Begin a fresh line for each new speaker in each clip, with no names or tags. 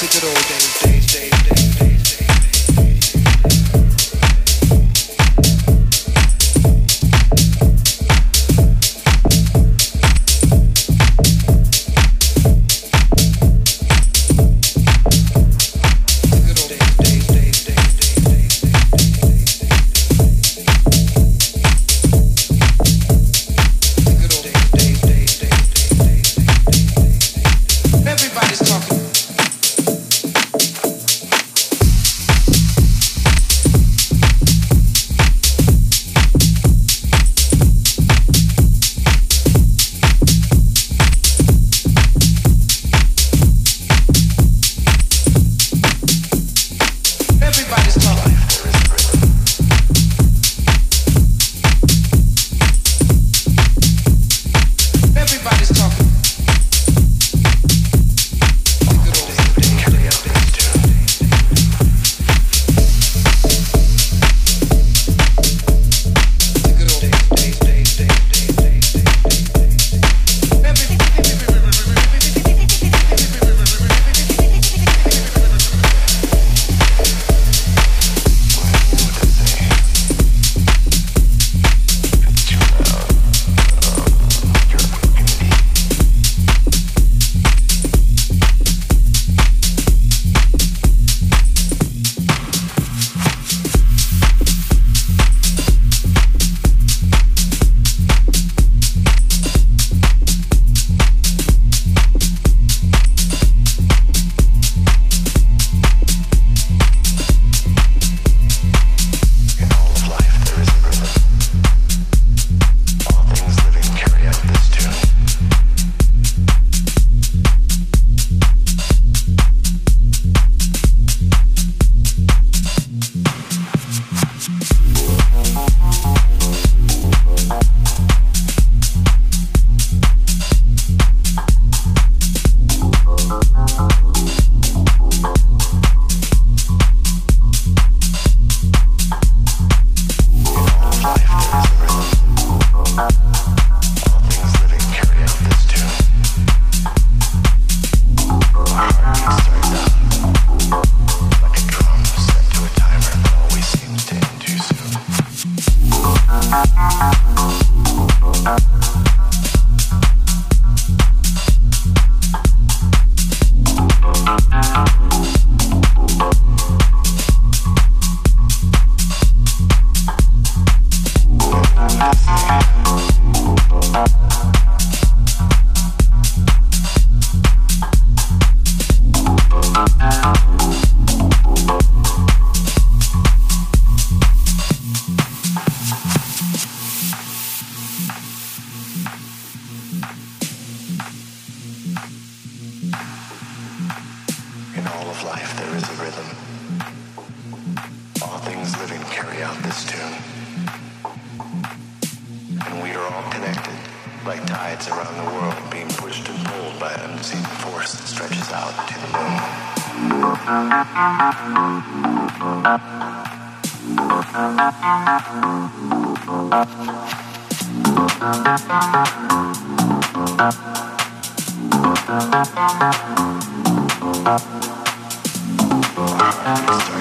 like the good old days, days, days, days. days.
Monster.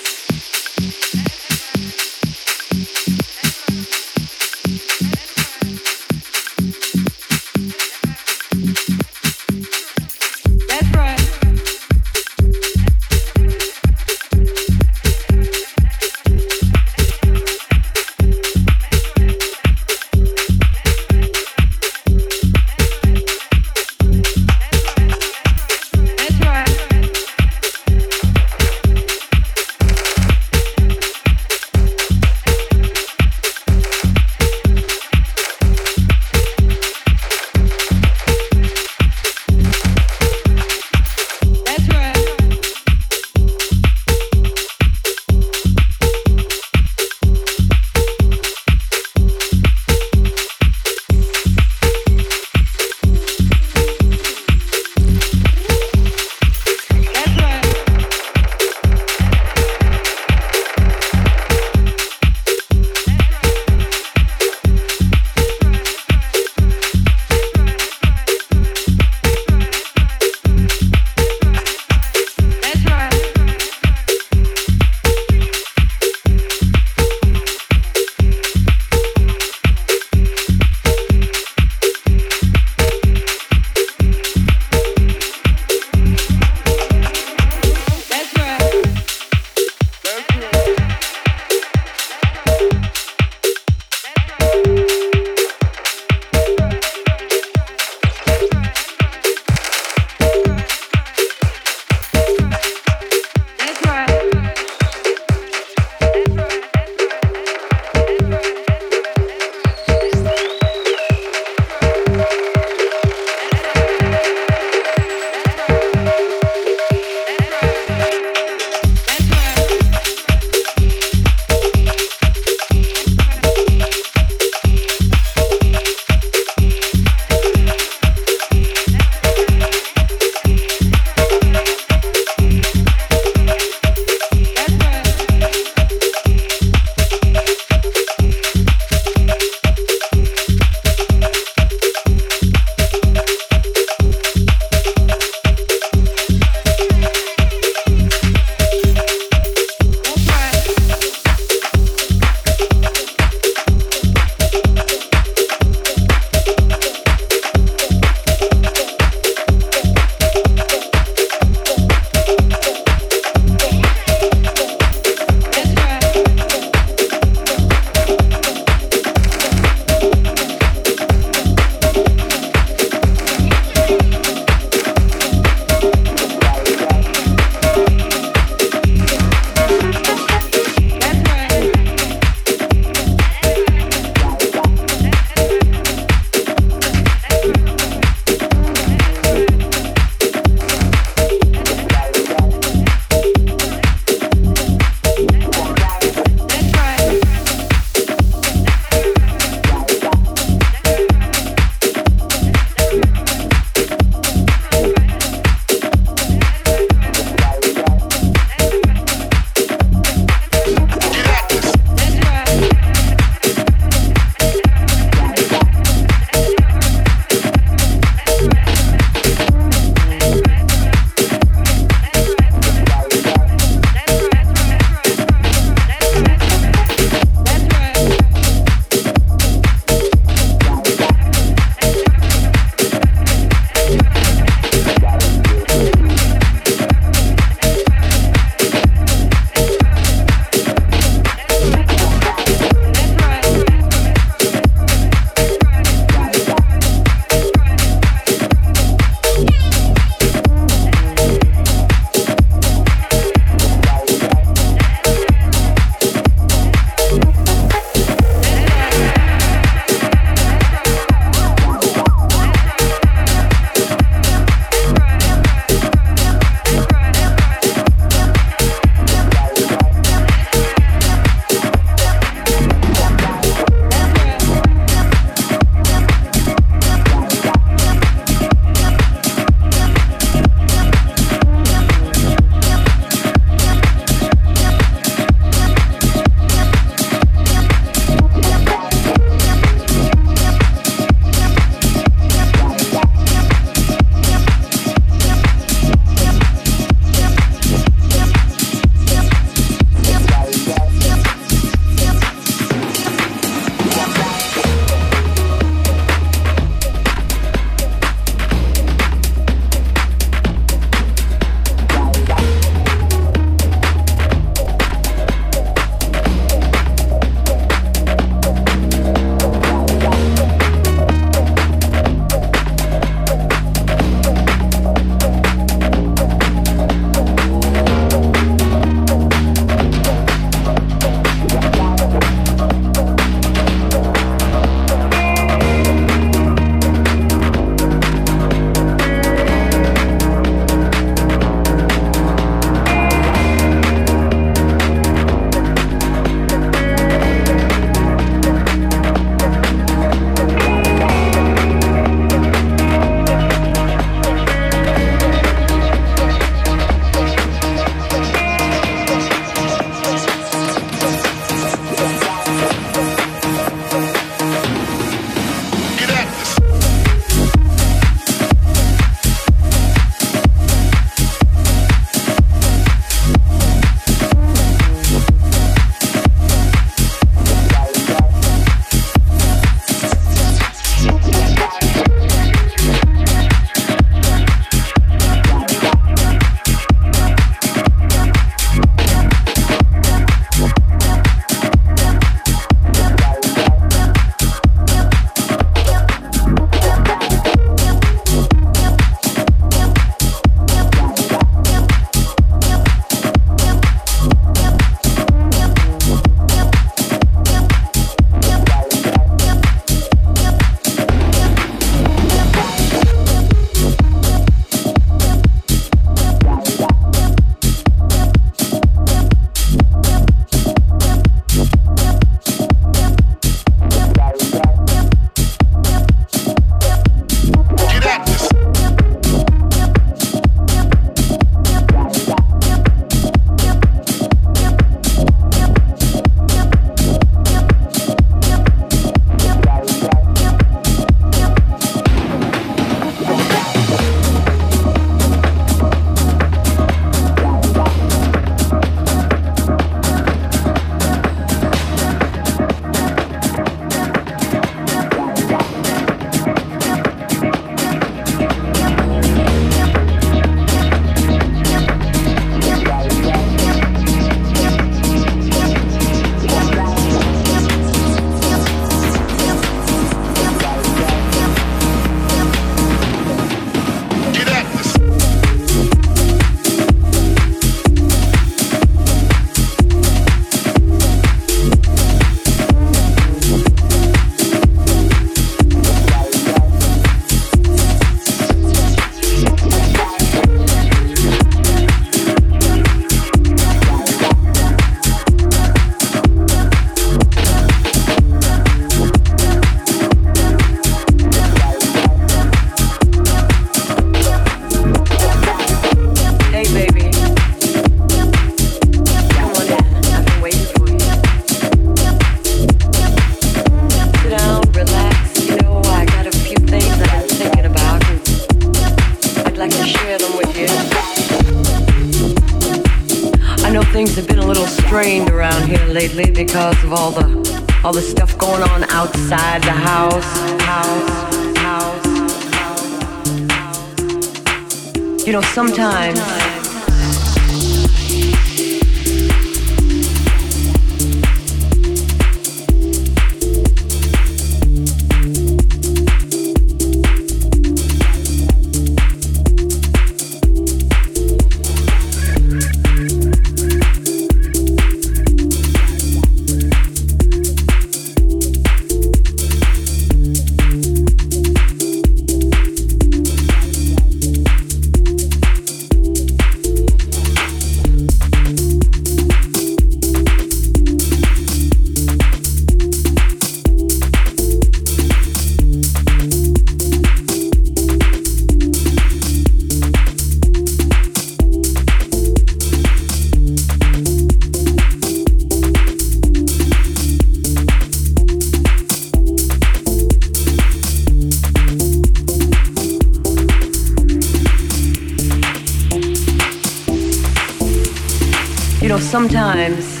Sometimes,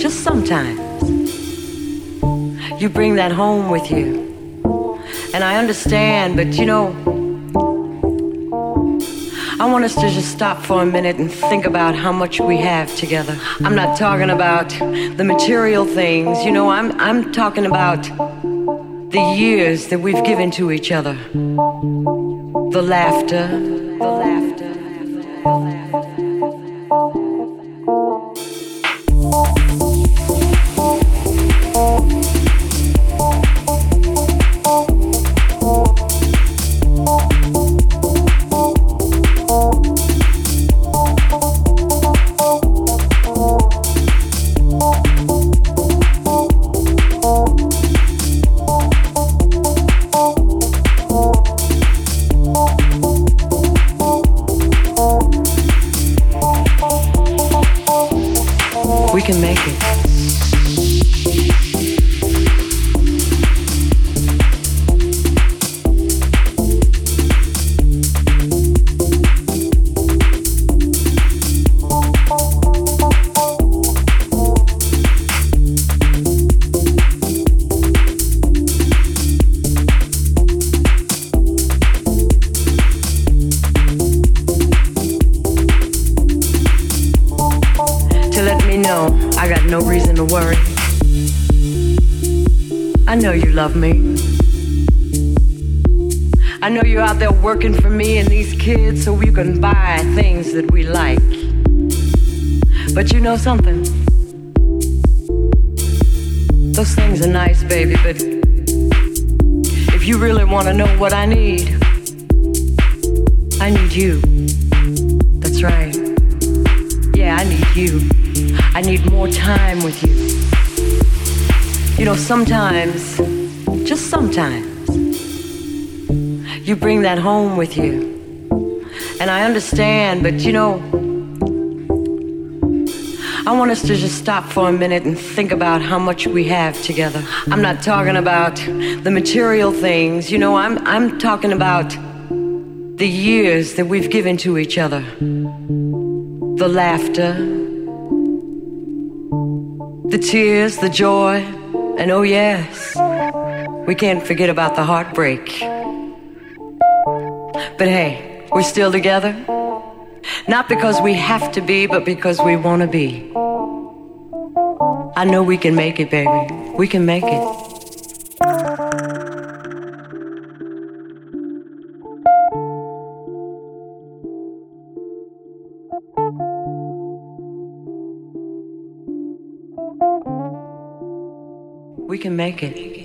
just sometimes, you bring that home with you. And I understand, but you know, I want us to just stop for a minute and think about how much we have together. I'm not talking about the material things, you know, I'm, I'm talking about the years that we've given to each other. The laughter, love me. I know you're out there working for me and these kids so we can buy things that we like. But you know something? Those things are nice, baby, but if you really want to know what I need, I need you. That's right. Yeah, I need you. I need more time with you. You know, sometimes just sometimes, you bring that home with you. And I understand, but you know, I want us to just stop for a minute and think about how much we have together. I'm not talking about the material things, you know, I'm, I'm talking about the years that we've given to each other. The laughter, the tears, the joy, and oh, yes we can't forget about the heartbreak. But hey, we're still together. Not because we have to be, but because we want to be. I know we can make it, baby. We can make it. Can make it.